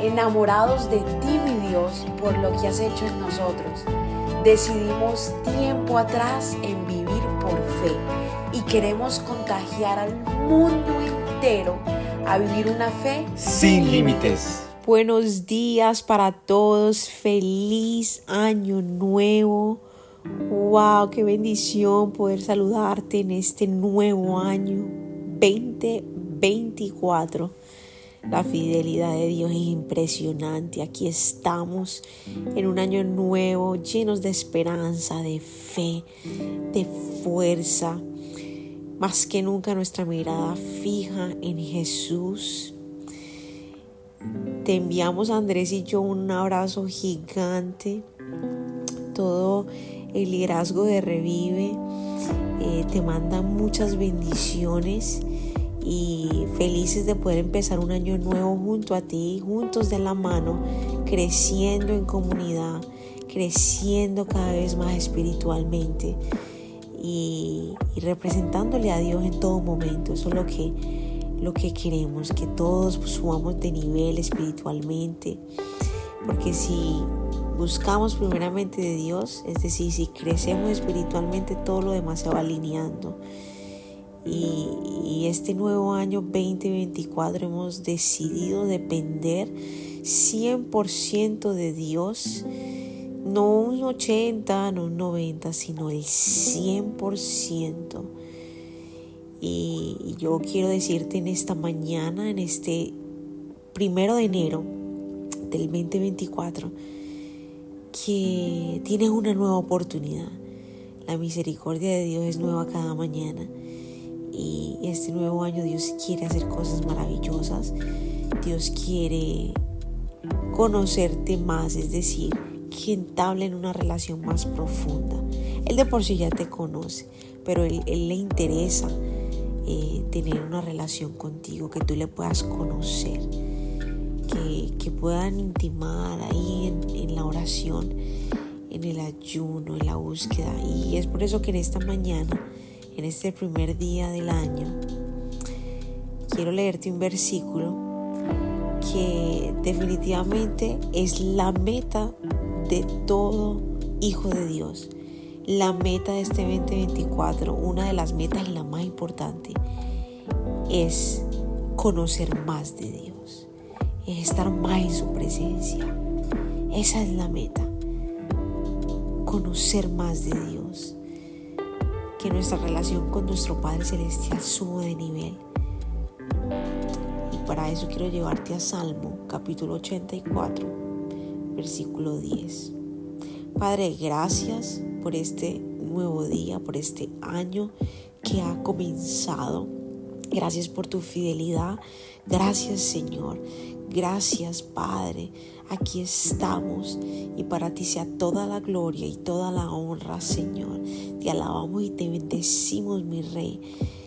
enamorados de ti, mi Dios, por lo que has hecho en nosotros. Decidimos tiempo atrás en vivir por fe y queremos contagiar al mundo entero a vivir una fe sin límites. Buenos días para todos, feliz año nuevo. Wow, qué bendición poder saludarte en este nuevo año 2024. La fidelidad de Dios es impresionante. Aquí estamos en un año nuevo, llenos de esperanza, de fe, de fuerza. Más que nunca nuestra mirada fija en Jesús. Te enviamos Andrés y yo un abrazo gigante. Todo el liderazgo de Revive eh, te manda muchas bendiciones y felices de poder empezar un año nuevo junto a ti, juntos de la mano, creciendo en comunidad, creciendo cada vez más espiritualmente y, representándole a Dios en todo momento. Eso es lo que, lo que queremos, que todos subamos de nivel espiritualmente, porque si buscamos primeramente de Dios, es decir, si crecemos espiritualmente, todo lo demás se va alineando. Y, este nuevo año 2024 hemos decidido depender 100% de Dios, no un 80, no un 90, sino el 100%. Y yo quiero decirte en esta mañana, en este primero de enero del 2024, que tienes una nueva oportunidad. La misericordia de Dios es nueva cada mañana y este nuevo año Dios quiere hacer cosas maravillosas. Dios quiere conocerte más, es decir, que entablen una relación más profunda. Él de por sí ya te conoce, pero él, le interesa eh, tener una relación contigo, que tú le puedas conocer, que, puedan intimar ahí en, en la oración, en el ayuno, en la búsqueda. Y es por eso que en esta mañana en este primer día del año, quiero leerte un versículo que definitivamente es la meta de todo hijo de Dios. La meta de este 2024, una de las metas la más importante, es conocer más de Dios, es estar más en su presencia. Esa es la meta, conocer más de Dios que nuestra relación con nuestro Padre Celestial suba de nivel. Y para eso quiero llevarte a Salmo capítulo 84, versículo 10. Padre, gracias por este nuevo día, por este año que ha comenzado. Gracias por tu fidelidad. Gracias Señor. Gracias Padre. Aquí estamos y para ti sea toda la gloria y toda la honra Señor. Te alabamos y te bendecimos mi Rey.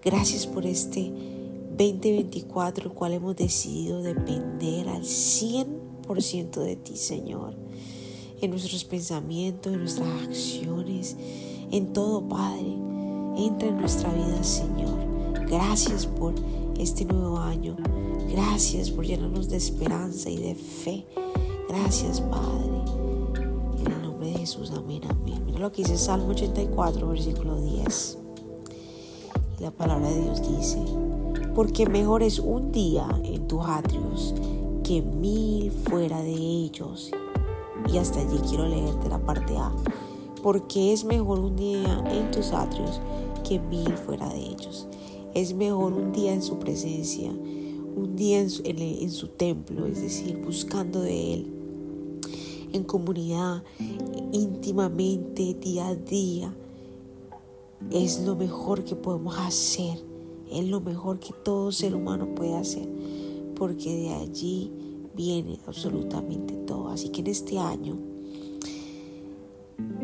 Gracias por este 2024 el cual hemos decidido depender al 100% de ti Señor. En nuestros pensamientos, en nuestras acciones, en todo Padre. Entra en nuestra vida Señor. Gracias por este nuevo año. Gracias por llenarnos de esperanza y de fe. Gracias, Padre. En el nombre de Jesús, amén, amén. Mira lo que dice Salmo 84, versículo 10. Y la palabra de Dios dice, porque mejor es un día en tus atrios que mil fuera de ellos. Y hasta allí quiero leerte la parte A. Porque es mejor un día en tus atrios que mil fuera de ellos. Es mejor un día en su presencia, un día en su, templo, es decir, buscando de Él, en comunidad, íntimamente, día a día. Es lo mejor que podemos hacer, es lo mejor que todo ser humano puede hacer, porque de allí viene absolutamente todo. Así que en este año,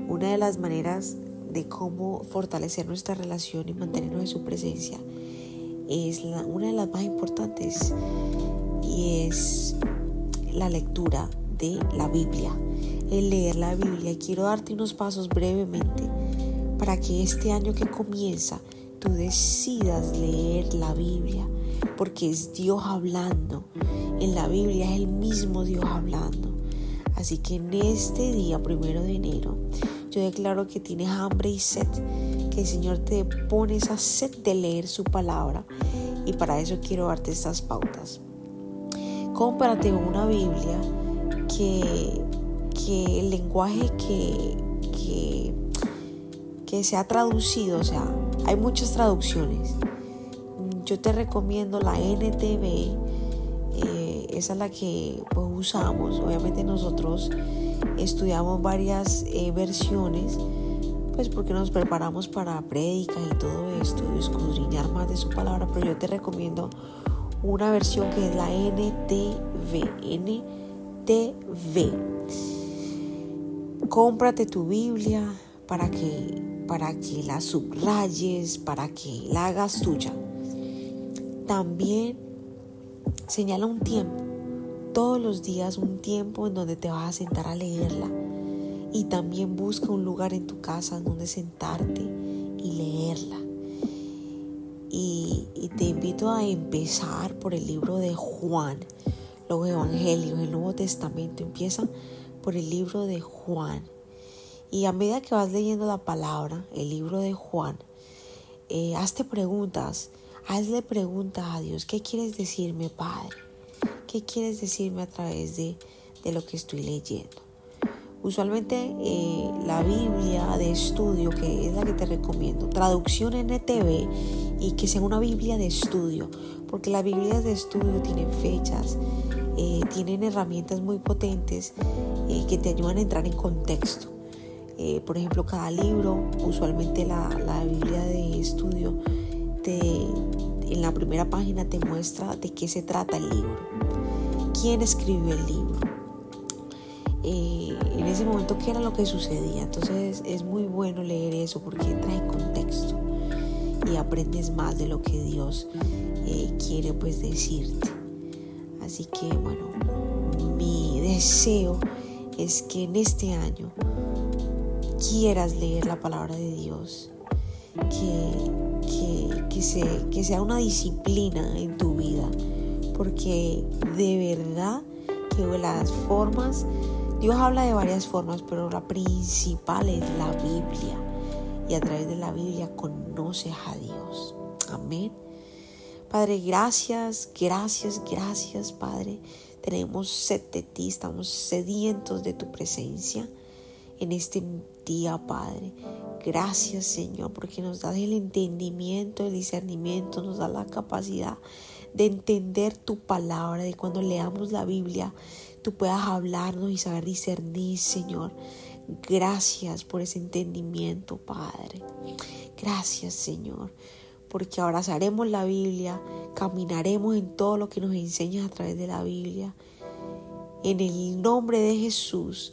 una de las maneras de cómo fortalecer nuestra relación y mantenernos en su presencia es una de las más importantes y es la lectura de la Biblia, el leer la Biblia. Y quiero darte unos pasos brevemente para que este año que comienza tú decidas leer la Biblia, porque es Dios hablando. En la Biblia es el mismo Dios hablando. Así que en este día, primero de enero, yo declaro que tienes hambre y sed, que el Señor te pone esa sed de leer su palabra. Y para eso quiero darte estas pautas. Cómprate una Biblia que, que el lenguaje que, que, se ha traducido, o sea, hay muchas traducciones. Yo te recomiendo la NTV, esa es la que pues, usamos. Obviamente nosotros estudiamos varias eh, versiones, pues porque nos preparamos para prédica y todo esto, y escudriñar más de su palabra, pero yo te recomiendo una versión que es la NTV. NTV. Cómprate tu Biblia para que para que la subrayes, para que la hagas tuya. También señala un tiempo, todos los días un tiempo en donde te vas a sentar a leerla. Y también busca un lugar en tu casa donde sentarte y leerla. Y, te invito a empezar por el libro de Juan, los evangelios, el Nuevo Testamento. Empieza por el libro de Juan. Y a medida que vas leyendo la palabra, el libro de Juan, eh, hazte preguntas, hazle preguntas a Dios. ¿Qué quieres decirme, Padre? ¿Qué quieres decirme a través de, lo que estoy leyendo? Usualmente eh, la Biblia de estudio, que es la que te recomiendo, traducción NTV y que sea una Biblia de estudio, porque las Biblias de estudio tienen fechas, eh, tienen herramientas muy potentes que te ayudan a entrar en contexto. Eh, por ejemplo, cada libro, usualmente la, Biblia de estudio, en la primera página te muestra de qué se trata el libro, quién escribió el libro, eh, en ese momento qué era lo que sucedía. Entonces es muy bueno leer eso porque trae contexto y aprendes más de lo que Dios eh, quiere pues decirte. Así que bueno, mi deseo es que en este año quieras leer la palabra de Dios, que, que, sea una disciplina en tu vida, porque de verdad que las formas, Dios habla de varias formas, pero la principal es la Biblia. Y a través de la Biblia conoces a Dios. Amén. Padre, gracias, gracias, gracias, Padre. Tenemos sed de ti, estamos sedientos de tu presencia en este día, Padre. Gracias, Señor, porque nos das el entendimiento, el discernimiento, nos da la capacidad de entender tu palabra, de cuando leamos la Biblia, tú puedas hablarnos y saber discernir, Señor. Gracias por ese entendimiento, Padre. Gracias, Señor, porque abrazaremos la Biblia, caminaremos en todo lo que nos enseñas a través de la Biblia. En el nombre de Jesús.